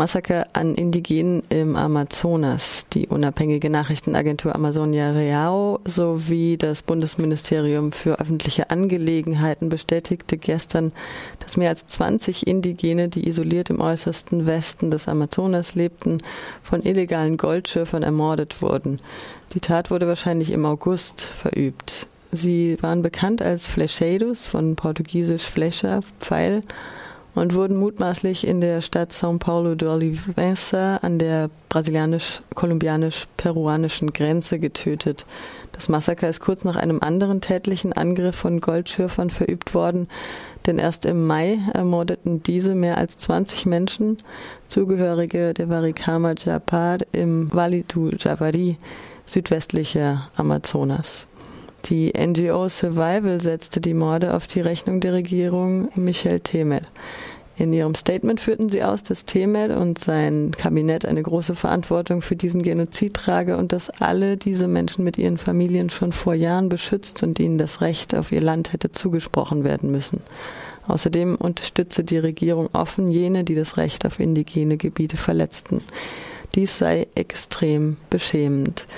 Massaker an Indigenen im Amazonas. Die unabhängige Nachrichtenagentur Amazonia Real sowie das Bundesministerium für öffentliche Angelegenheiten bestätigte gestern, dass mehr als 20 Indigene, die isoliert im äußersten Westen des Amazonas lebten, von illegalen Goldschürfern ermordet wurden. Die Tat wurde wahrscheinlich im August verübt. Sie waren bekannt als Flecheiros, von portugiesisch Flecha, Pfeil, und wurden mutmaßlich in der Stadt São Paulo de Olivença an der brasilianisch-kolumbianisch-peruanischen Grenze getötet. Das Massaker ist kurz nach einem anderen tätlichen Angriff von Goldschürfern verübt worden, denn erst im Mai ermordeten diese mehr als 20 Menschen, Zugehörige der Varicama Japar im Vale do Javari, südwestlicher Amazonas. Die NGO Survival setzte die Morde auf die Rechnung der Regierung Michel Temer. In ihrem Statement führten sie aus, dass Temer und sein Kabinett eine große Verantwortung für diesen Genozid trage und dass alle diese Menschen mit ihren Familien schon vor Jahren beschützt und ihnen das Recht auf ihr Land hätte zugesprochen werden müssen. Außerdem unterstütze die Regierung offen jene, die das Recht auf indigene Gebiete verletzten. Dies sei extrem beschämend.